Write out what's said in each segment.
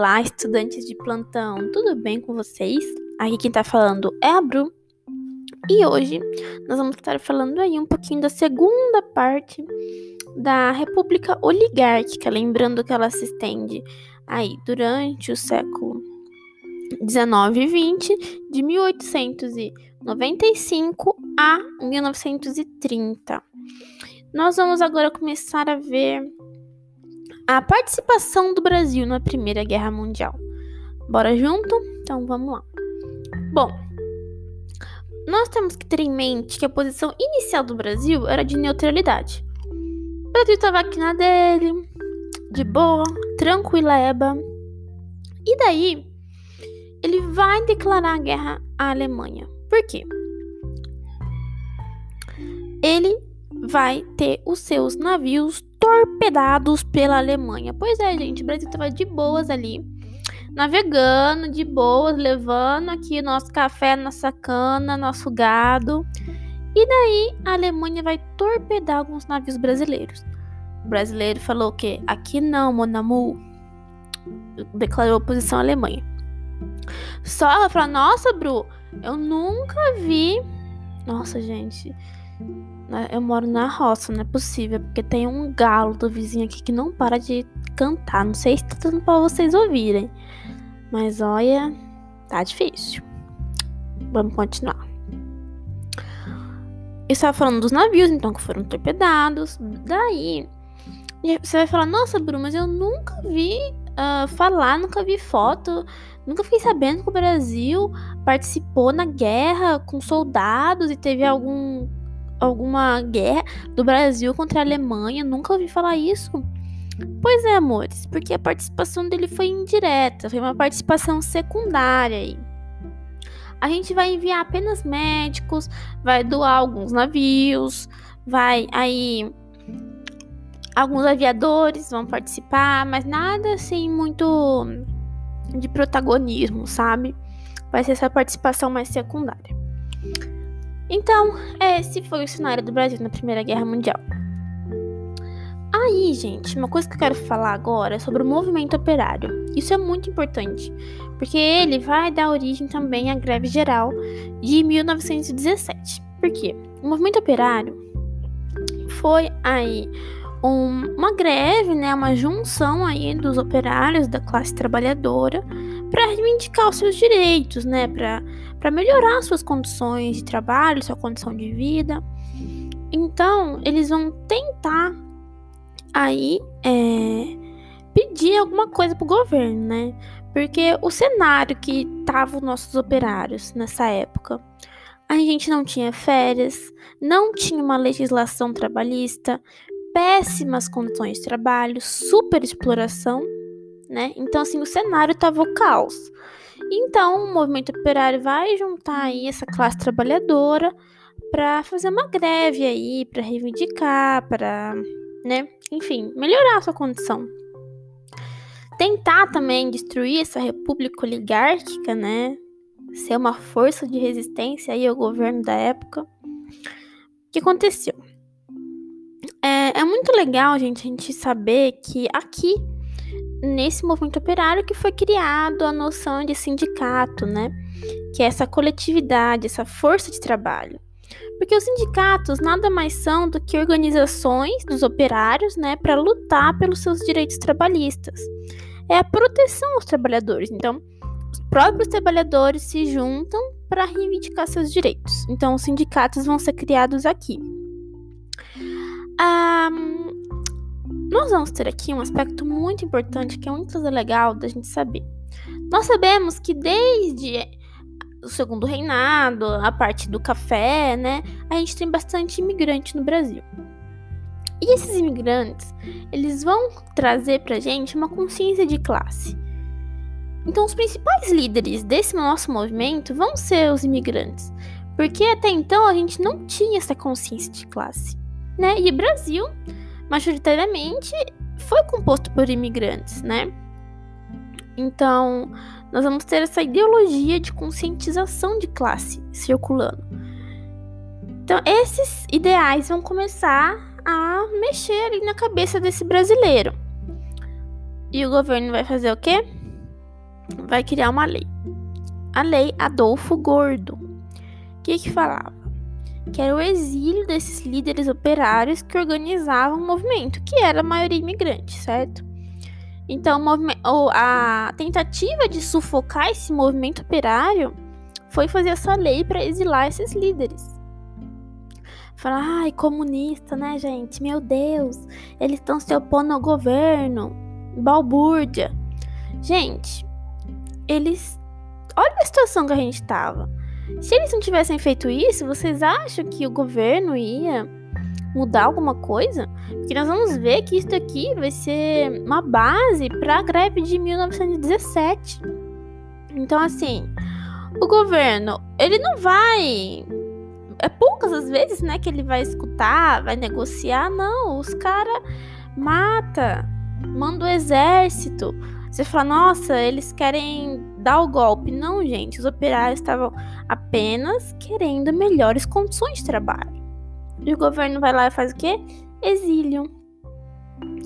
Olá, estudantes de plantão, tudo bem com vocês? Aqui quem tá falando é a Bru. E hoje nós vamos estar falando aí um pouquinho da segunda parte da República Oligárquica, lembrando que ela se estende aí durante o século 19 e 20, de 1895 a 1930. Nós vamos agora começar a ver a participação do Brasil na Primeira Guerra Mundial. Bora junto? Então vamos lá. Bom, nós temos que ter em mente que a posição inicial do Brasil era de neutralidade. O Brasil estava aqui na dele, de boa, tranquileba. E daí, ele vai declarar a guerra à Alemanha. Por quê? Ele vai ter os seus navios torpedados pela Alemanha. Pois é, gente, o Brasil estava de boas ali, navegando de boas, levando aqui nosso café, nossa cana, nosso gado. E daí a Alemanha vai torpedar alguns navios brasileiros. O brasileiro falou que aqui não, Monamu. Declarou oposição à Alemanha. Só ela falou: Nossa, Bru, eu nunca vi. Nossa, gente. Né? Eu moro na roça, não é possível, porque tem um galo do vizinho aqui que não para de cantar. Não sei se tá dando pra vocês ouvirem. Mas olha, tá difícil. Vamos continuar. Eu estava falando dos navios, então, que foram torpedados. Daí, você vai falar: Nossa, Bruno, mas eu nunca vi uh, falar, nunca vi foto, nunca fiquei sabendo que o Brasil participou na guerra com soldados e teve algum alguma guerra do Brasil contra a Alemanha. Nunca ouvi falar isso. Pois é, amores, porque a participação dele foi indireta, foi uma participação secundária aí. A gente vai enviar apenas médicos, vai doar alguns navios, vai aí alguns aviadores vão participar, mas nada assim muito de protagonismo, sabe? Vai ser essa participação mais secundária. Então, esse foi o cenário do Brasil na Primeira Guerra Mundial. Aí, gente, uma coisa que eu quero falar agora é sobre o movimento operário. Isso é muito importante, porque ele vai dar origem também à greve geral de 1917. Por quê? O movimento operário foi aí um, uma greve, né, uma junção aí dos operários da classe trabalhadora para reivindicar os seus direitos, né, para melhorar suas condições de trabalho, sua condição de vida. Então, eles vão tentar aí é, pedir alguma coisa pro governo, né? Porque o cenário que estavam os nossos operários nessa época, a gente não tinha férias, não tinha uma legislação trabalhista, péssimas condições de trabalho, super exploração, né? Então, assim, o cenário tava o caos. Então, o movimento operário vai juntar aí essa classe trabalhadora para fazer uma greve aí, para reivindicar, para, né, enfim, melhorar a sua condição. Tentar também destruir essa república oligárquica, né? Ser uma força de resistência aí ao governo da época. O que aconteceu? É, é muito legal, gente, a gente saber que aqui, nesse movimento operário, que foi criado a noção de sindicato, né? Que é essa coletividade, essa força de trabalho. Porque os sindicatos nada mais são do que organizações dos operários, né, para lutar pelos seus direitos trabalhistas. É a proteção aos trabalhadores. Então, os próprios trabalhadores se juntam para reivindicar seus direitos. Então, os sindicatos vão ser criados aqui. Um, nós vamos ter aqui um aspecto muito importante que é muito legal da gente saber. Nós sabemos que desde o segundo reinado, a parte do café, né, a gente tem bastante imigrante no Brasil. E esses imigrantes, eles vão trazer pra gente uma consciência de classe. Então, os principais líderes desse nosso movimento vão ser os imigrantes, porque até então a gente não tinha essa consciência de classe né? E Brasil, majoritariamente, foi composto por imigrantes, né? Então, nós vamos ter essa ideologia de conscientização de classe circulando. Então, esses ideais vão começar a mexer ali na cabeça desse brasileiro. E o governo vai fazer o quê? vai criar uma lei. A lei Adolfo Gordo. O que que falava? Que era o exílio desses líderes operários que organizavam o movimento, que era a maioria imigrante, certo? Então, a tentativa de sufocar esse movimento operário foi fazer essa lei para exilar esses líderes. Falar, ai, comunista, né, gente? Meu Deus, eles estão se opondo ao governo. Balbúrdia. Gente, eles. Olha a situação que a gente tava. Se eles não tivessem feito isso, vocês acham que o governo ia mudar alguma coisa? Porque nós vamos ver que isso aqui vai ser uma base para a greve de 1917. Então, assim, o governo, ele não vai. É poucas as vezes, né, que ele vai escutar, vai negociar. Não, os caras mata, manda o exército. Você fala, nossa, eles querem dar o golpe. Não, gente, os operários estavam apenas querendo melhores condições de trabalho. E o governo vai lá e faz o quê? Exílio.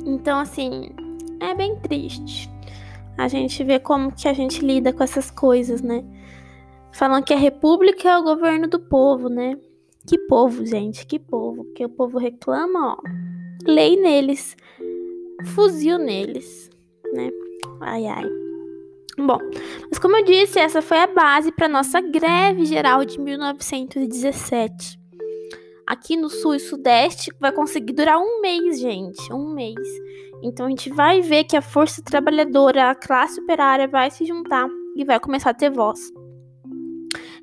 Então, assim, é bem triste. A gente vê como que a gente lida com essas coisas, né? Falando que a república é o governo do povo, né? Que povo, gente, que povo. Porque o povo reclama, ó. Lei neles. Fuzil neles, né? Ai, ai. Bom, mas como eu disse, essa foi a base para nossa greve geral de 1917 aqui no sul e sudeste vai conseguir durar um mês, gente. Um mês. Então a gente vai ver que a força trabalhadora, a classe operária vai se juntar e vai começar a ter voz.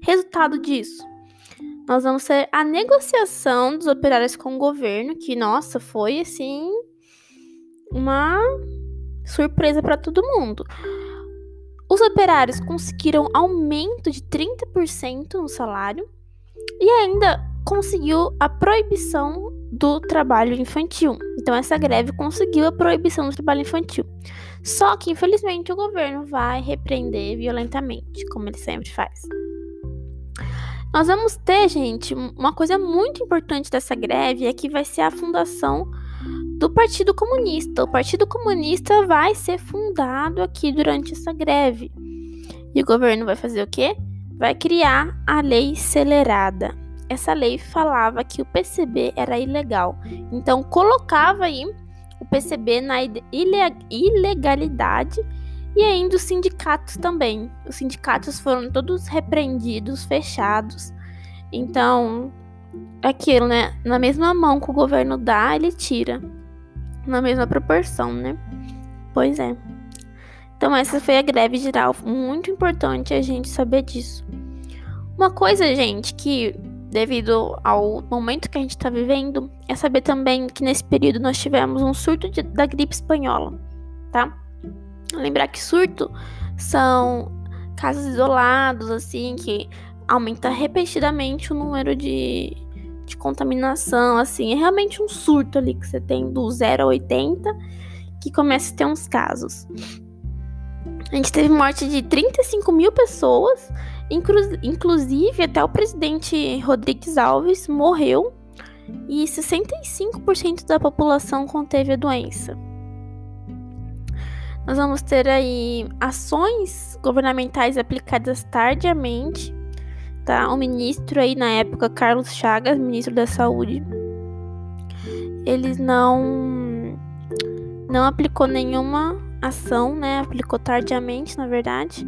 Resultado disso, nós vamos ter a negociação dos operários com o governo, que nossa, foi assim uma surpresa para todo mundo. Os operários conseguiram aumento de 30% no salário e ainda conseguiu a proibição do trabalho infantil. Então, essa greve conseguiu a proibição do trabalho infantil. Só que, infelizmente, o governo vai repreender violentamente, como ele sempre faz. Nós vamos ter, gente, uma coisa muito importante dessa greve é que vai ser a fundação do Partido Comunista. O Partido Comunista vai ser fundado aqui durante essa greve. E o governo vai fazer o quê? Vai criar a lei acelerada essa lei falava que o PCB era ilegal. Então colocava aí o PCB na ilegalidade e ainda os sindicatos também. Os sindicatos foram todos repreendidos, fechados. Então, é aquilo, né? Na mesma mão que o governo dá, ele tira. Na mesma proporção, né? Pois é. Então, essa foi a greve geral. Muito importante a gente saber disso. Uma coisa, gente, que devido ao momento que a gente está vivendo, é saber também que nesse período nós tivemos um surto de, da gripe espanhola, tá? Lembrar que surto são casos isolados, assim, que aumenta repetidamente o número de, de contaminação, assim, é realmente um surto ali que você tem do 0 a 80, que começa a ter uns casos. A gente teve morte de 35 mil pessoas inclusive, até o presidente Rodrigues Alves morreu e 65% da população conteve a doença. Nós vamos ter aí ações governamentais aplicadas tardiamente, tá? O ministro aí na época, Carlos Chagas, ministro da Saúde, eles não não aplicou nenhuma ação, né? Aplicou tardiamente, na verdade.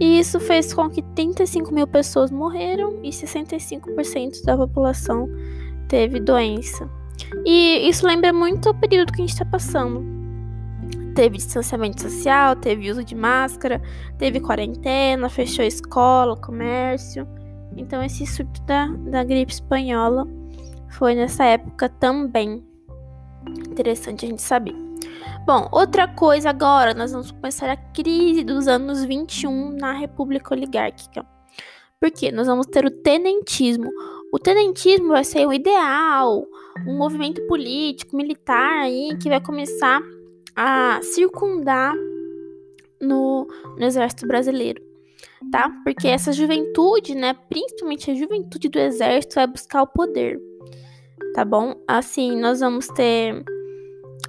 E isso fez com que 35 mil pessoas morreram e 65% da população teve doença. E isso lembra muito o período que a gente está passando. Teve distanciamento social, teve uso de máscara, teve quarentena, fechou escola, comércio. Então, esse surto da, da gripe espanhola foi nessa época também. Interessante a gente saber. Bom, outra coisa agora, nós vamos começar a crise dos anos 21 na República Oligárquica. Por quê? Nós vamos ter o tenentismo. O tenentismo vai ser o ideal, um movimento político, militar aí que vai começar a circundar no, no exército brasileiro, tá? Porque essa juventude, né, principalmente a juventude do exército vai buscar o poder, tá bom? Assim, nós vamos ter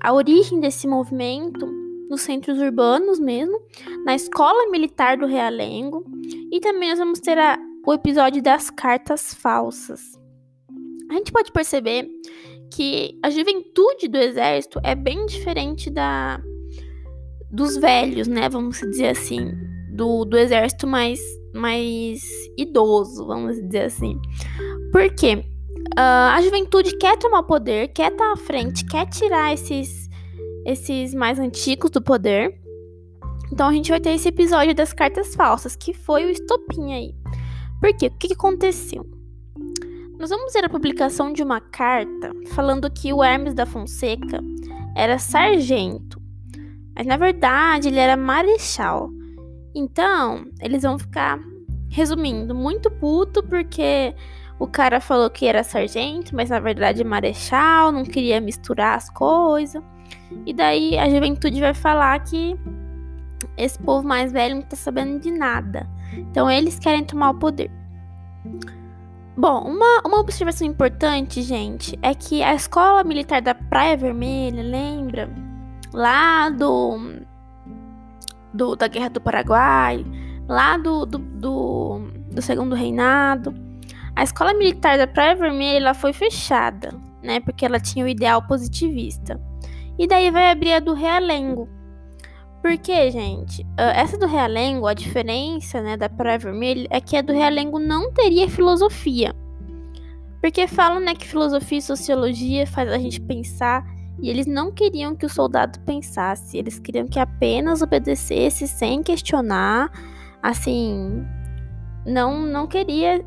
a origem desse movimento nos centros urbanos mesmo, na escola militar do Realengo, e também nós vamos ter a, o episódio das cartas falsas. A gente pode perceber que a juventude do exército é bem diferente da dos velhos, né? Vamos dizer assim, do, do exército mais mais idoso, vamos dizer assim. Por quê? Uh, a juventude quer tomar o poder, quer estar à frente, quer tirar esses, esses mais antigos do poder. Então a gente vai ter esse episódio das cartas falsas, que foi o estopim aí. Por quê? O que aconteceu? Nós vamos ver a publicação de uma carta falando que o Hermes da Fonseca era sargento, mas na verdade ele era marechal. Então, eles vão ficar resumindo, muito puto porque o cara falou que era sargento, mas na verdade é marechal, não queria misturar as coisas. E daí a juventude vai falar que esse povo mais velho não tá sabendo de nada. Então eles querem tomar o poder. Bom, uma, uma observação importante, gente, é que a escola militar da Praia Vermelha, lembra? Lá do, do da Guerra do Paraguai, lá do, do, do, do Segundo Reinado a escola militar da Praia Vermelha ela foi fechada, né? Porque ela tinha o ideal positivista. E daí vai abrir a do Realengo. Porque, gente, essa do Realengo, a diferença, né, da Praia Vermelha é que a do Realengo não teria filosofia. Porque falam, né, que filosofia e sociologia faz a gente pensar e eles não queriam que o soldado pensasse, eles queriam que apenas obedecesse sem questionar, assim, não não queria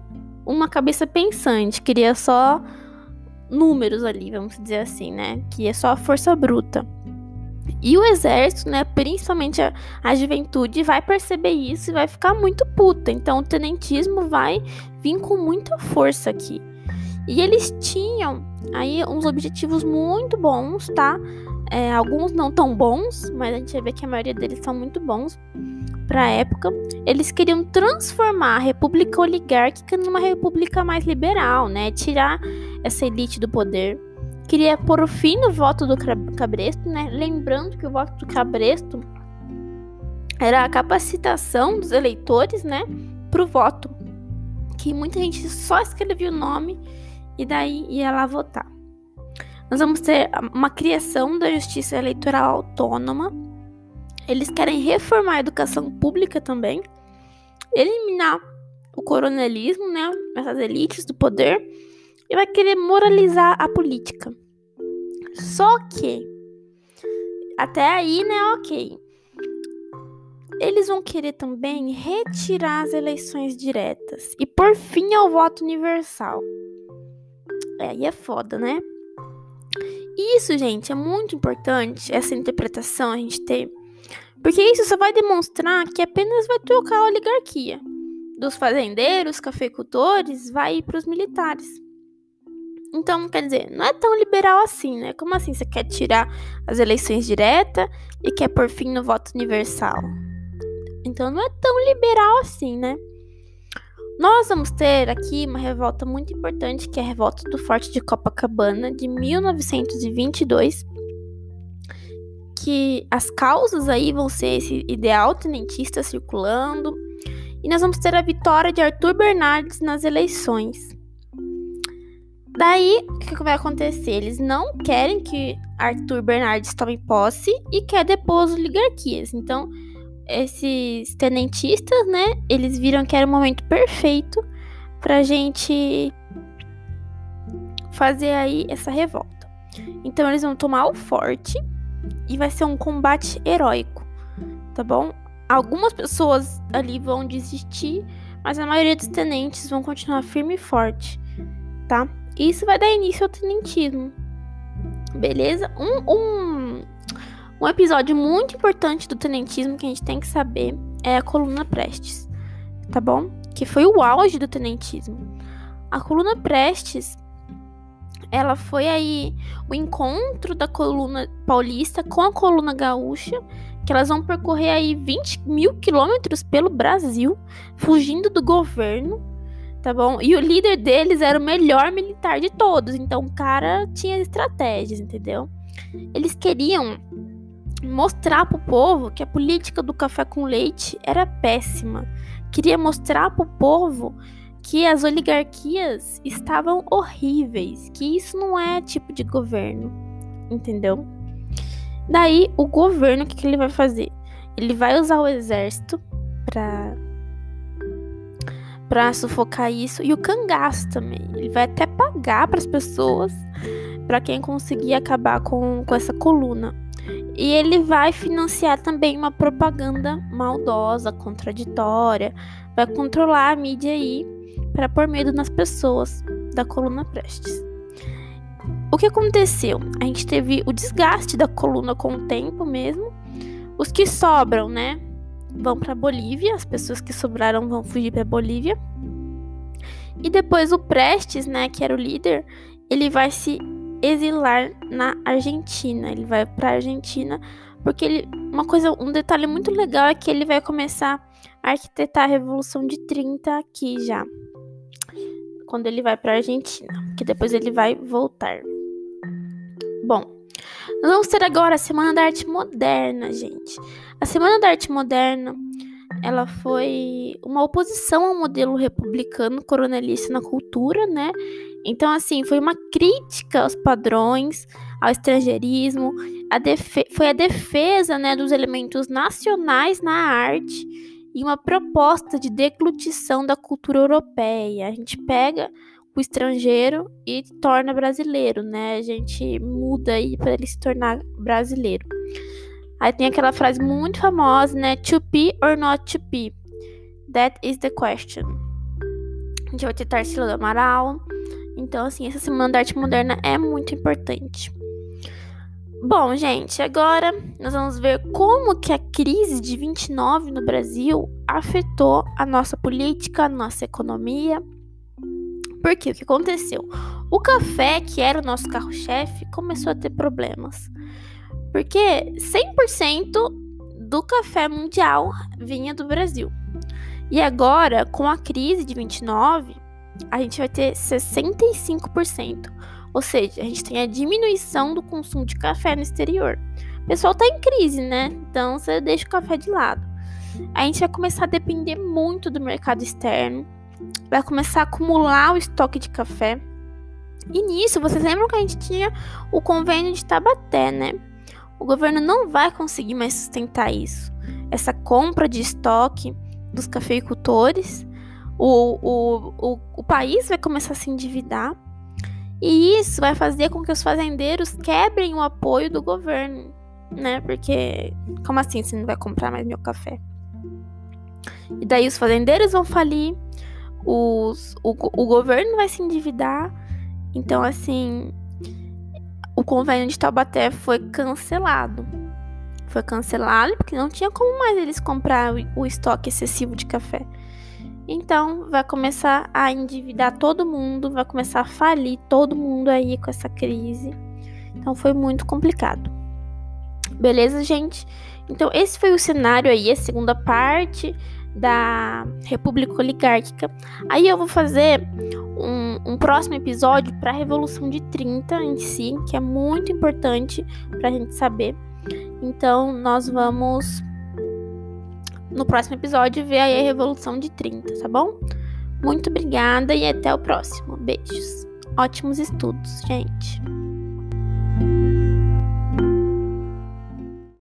uma cabeça pensante, queria só números ali, vamos dizer assim, né? Que é só a força bruta. E o exército, né, principalmente a, a, juventude, vai perceber isso e vai ficar muito puta. Então o tenentismo vai vir com muita força aqui. E eles tinham aí uns objetivos muito bons, tá? É, alguns não tão bons, mas a gente ver que a maioria deles são muito bons para a época, eles queriam transformar a república oligárquica numa república mais liberal, né? Tirar essa elite do poder. Queria pôr o fim no voto do Cabresto, né? Lembrando que o voto do Cabresto era a capacitação dos eleitores, né, pro voto. Que muita gente só escrevia o nome e daí ia lá votar. Nós vamos ter uma criação da justiça eleitoral autônoma, eles querem reformar a educação pública também, eliminar o coronelismo, né, essas elites do poder, e vai querer moralizar a política. Só que até aí, né, ok. Eles vão querer também retirar as eleições diretas e por fim ao voto universal. É, aí é foda, né? Isso, gente, é muito importante essa interpretação a gente ter porque isso só vai demonstrar que apenas vai trocar a oligarquia. Dos fazendeiros, cafeicultores, vai para os militares. Então, quer dizer, não é tão liberal assim, né? Como assim você quer tirar as eleições diretas e quer por fim no voto universal? Então não é tão liberal assim, né? Nós vamos ter aqui uma revolta muito importante, que é a revolta do Forte de Copacabana de 1922, que as causas aí vão ser esse ideal tenentista circulando. E nós vamos ter a vitória de Arthur Bernardes nas eleições. Daí, o que vai acontecer? Eles não querem que Arthur Bernardes tome posse e quer depor as oligarquias. Então, esses tenentistas, né, eles viram que era o momento perfeito pra gente fazer aí essa revolta. Então, eles vão tomar o forte e vai ser um combate heróico, tá bom? Algumas pessoas ali vão desistir, mas a maioria dos tenentes vão continuar firme e forte, tá? E isso vai dar início ao tenentismo, beleza? Um, um, um episódio muito importante do tenentismo que a gente tem que saber é a coluna Prestes, tá bom? Que foi o auge do tenentismo. A coluna Prestes ela foi aí o encontro da coluna paulista com a coluna gaúcha, que elas vão percorrer aí 20 mil quilômetros pelo Brasil, fugindo do governo, tá bom? E o líder deles era o melhor militar de todos, então o cara tinha estratégias, entendeu? Eles queriam mostrar para o povo que a política do café com leite era péssima. Queria mostrar para o povo que as oligarquias estavam horríveis, que isso não é tipo de governo, entendeu? Daí o governo o que, que ele vai fazer? Ele vai usar o exército para para sufocar isso e o cangaço também. Ele vai até pagar para as pessoas para quem conseguir acabar com, com essa coluna. E ele vai financiar também uma propaganda maldosa, contraditória, vai controlar a mídia aí para pôr medo nas pessoas da coluna Prestes. O que aconteceu? A gente teve o desgaste da coluna com o tempo mesmo. Os que sobram, né, vão para Bolívia, as pessoas que sobraram vão fugir para Bolívia. E depois o Prestes, né, que era o líder, ele vai se exilar na Argentina. Ele vai para Argentina porque ele, uma coisa, um detalhe muito legal é que ele vai começar a arquitetar a Revolução de 30 aqui já. Quando ele vai para Argentina, que depois ele vai voltar. Bom, nós vamos ter agora a Semana da Arte Moderna, gente. A Semana da Arte Moderna, ela foi uma oposição ao modelo republicano coronelista na cultura, né? Então, assim, foi uma crítica aos padrões, ao estrangeirismo, a foi a defesa né, dos elementos nacionais na arte e uma proposta de deglutição da cultura europeia. A gente pega o estrangeiro e torna brasileiro, né? A gente muda aí para ele se tornar brasileiro. Aí tem aquela frase muito famosa, né? To be or not to be? That is the question. A gente vai ter Tarsila do Amaral, então, assim, essa Semana da Arte Moderna é muito importante. Bom, gente, agora nós vamos ver como que a crise de 29 no Brasil afetou a nossa política, a nossa economia. Porque o que aconteceu? O café, que era o nosso carro-chefe, começou a ter problemas. Porque 100% do café mundial vinha do Brasil. E agora, com a crise de 29, a gente vai ter 65%. Ou seja, a gente tem a diminuição do consumo de café no exterior. O pessoal está em crise, né? Então você deixa o café de lado. A gente vai começar a depender muito do mercado externo. Vai começar a acumular o estoque de café. E nisso, vocês lembram que a gente tinha o convênio de Tabaté, né? O governo não vai conseguir mais sustentar isso. Essa compra de estoque dos cafeicultores o, o, o, o país vai começar a se endividar. E isso vai fazer com que os fazendeiros quebrem o apoio do governo, né? Porque, como assim você não vai comprar mais meu café? E daí os fazendeiros vão falir, os, o, o governo vai se endividar. Então, assim, o convênio de Taubaté foi cancelado. Foi cancelado porque não tinha como mais eles comprar o, o estoque excessivo de café. Então, vai começar a endividar todo mundo, vai começar a falir todo mundo aí com essa crise. Então, foi muito complicado. Beleza, gente? Então, esse foi o cenário aí, a segunda parte da República Oligárquica. Aí eu vou fazer um, um próximo episódio para a Revolução de 30 em si, que é muito importante para a gente saber. Então, nós vamos no próximo episódio ver aí a Revolução de 30, tá bom? Muito obrigada e até o próximo. Beijos. Ótimos estudos, gente.